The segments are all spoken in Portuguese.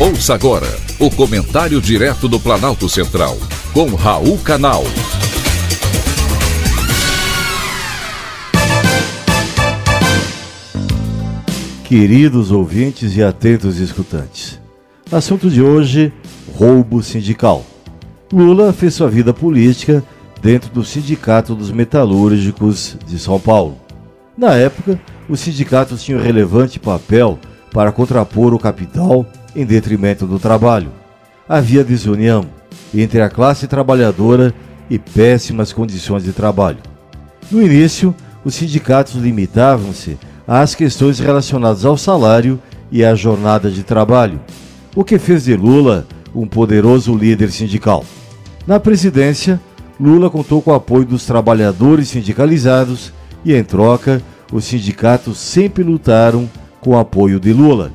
Ouça agora o comentário direto do Planalto Central, com Raul Canal. Queridos ouvintes e atentos escutantes, assunto de hoje: roubo sindical. Lula fez sua vida política dentro do Sindicato dos Metalúrgicos de São Paulo. Na época, os sindicatos tinham relevante papel para contrapor o capital em detrimento do trabalho. Havia desunião entre a classe trabalhadora e péssimas condições de trabalho. No início, os sindicatos limitavam-se às questões relacionadas ao salário e à jornada de trabalho, o que fez de Lula um poderoso líder sindical. Na presidência, Lula contou com o apoio dos trabalhadores sindicalizados e, em troca, os sindicatos sempre lutaram com o apoio de Lula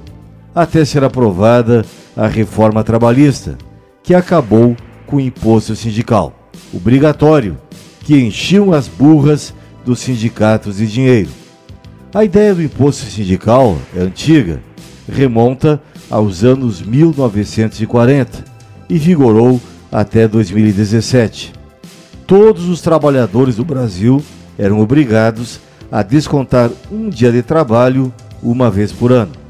até ser aprovada a reforma trabalhista, que acabou com o imposto sindical obrigatório, que enchiam as burras dos sindicatos de dinheiro. A ideia do imposto sindical é antiga, remonta aos anos 1940 e vigorou até 2017. Todos os trabalhadores do Brasil eram obrigados a descontar um dia de trabalho uma vez por ano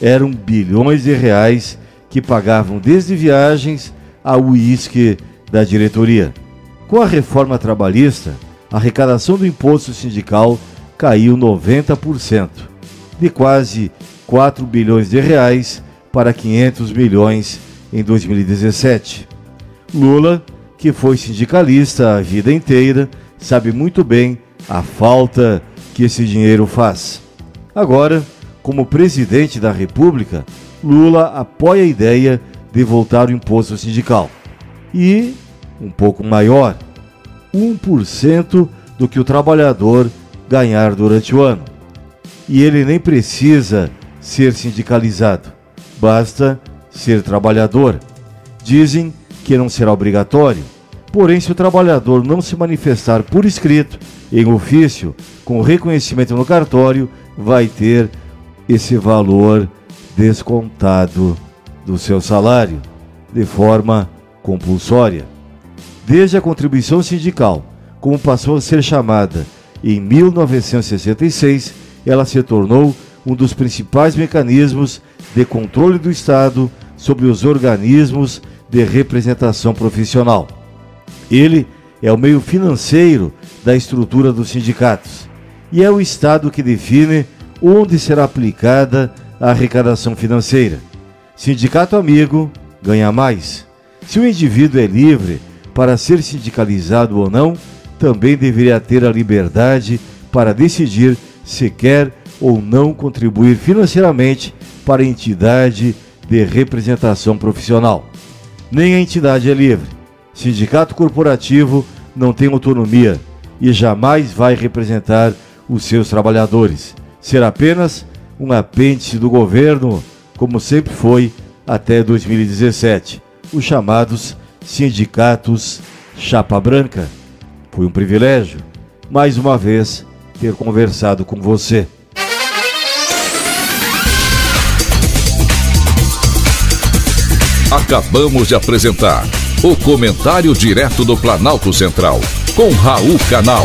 eram bilhões de reais que pagavam desde viagens ao uísque da diretoria. Com a reforma trabalhista, a arrecadação do imposto sindical caiu 90%, de quase 4 bilhões de reais para 500 milhões em 2017. Lula, que foi sindicalista a vida inteira, sabe muito bem a falta que esse dinheiro faz. Agora, como presidente da República, Lula apoia a ideia de voltar o imposto sindical. E, um pouco maior, 1% do que o trabalhador ganhar durante o ano. E ele nem precisa ser sindicalizado, basta ser trabalhador. Dizem que não será obrigatório, porém, se o trabalhador não se manifestar por escrito, em ofício, com reconhecimento no cartório, vai ter esse valor descontado do seu salário de forma compulsória. Desde a contribuição sindical, como passou a ser chamada em 1966, ela se tornou um dos principais mecanismos de controle do Estado sobre os organismos de representação profissional. Ele é o meio financeiro da estrutura dos sindicatos e é o Estado que define onde será aplicada a arrecadação financeira. Sindicato amigo ganha mais. Se o indivíduo é livre para ser sindicalizado ou não, também deveria ter a liberdade para decidir se quer ou não contribuir financeiramente para a entidade de representação profissional. Nem a entidade é livre. Sindicato corporativo não tem autonomia e jamais vai representar os seus trabalhadores ser apenas um apêndice do governo, como sempre foi até 2017, os chamados sindicatos Chapa Branca. Foi um privilégio, mais uma vez, ter conversado com você. Acabamos de apresentar o Comentário Direto do Planalto Central, com Raul Canal.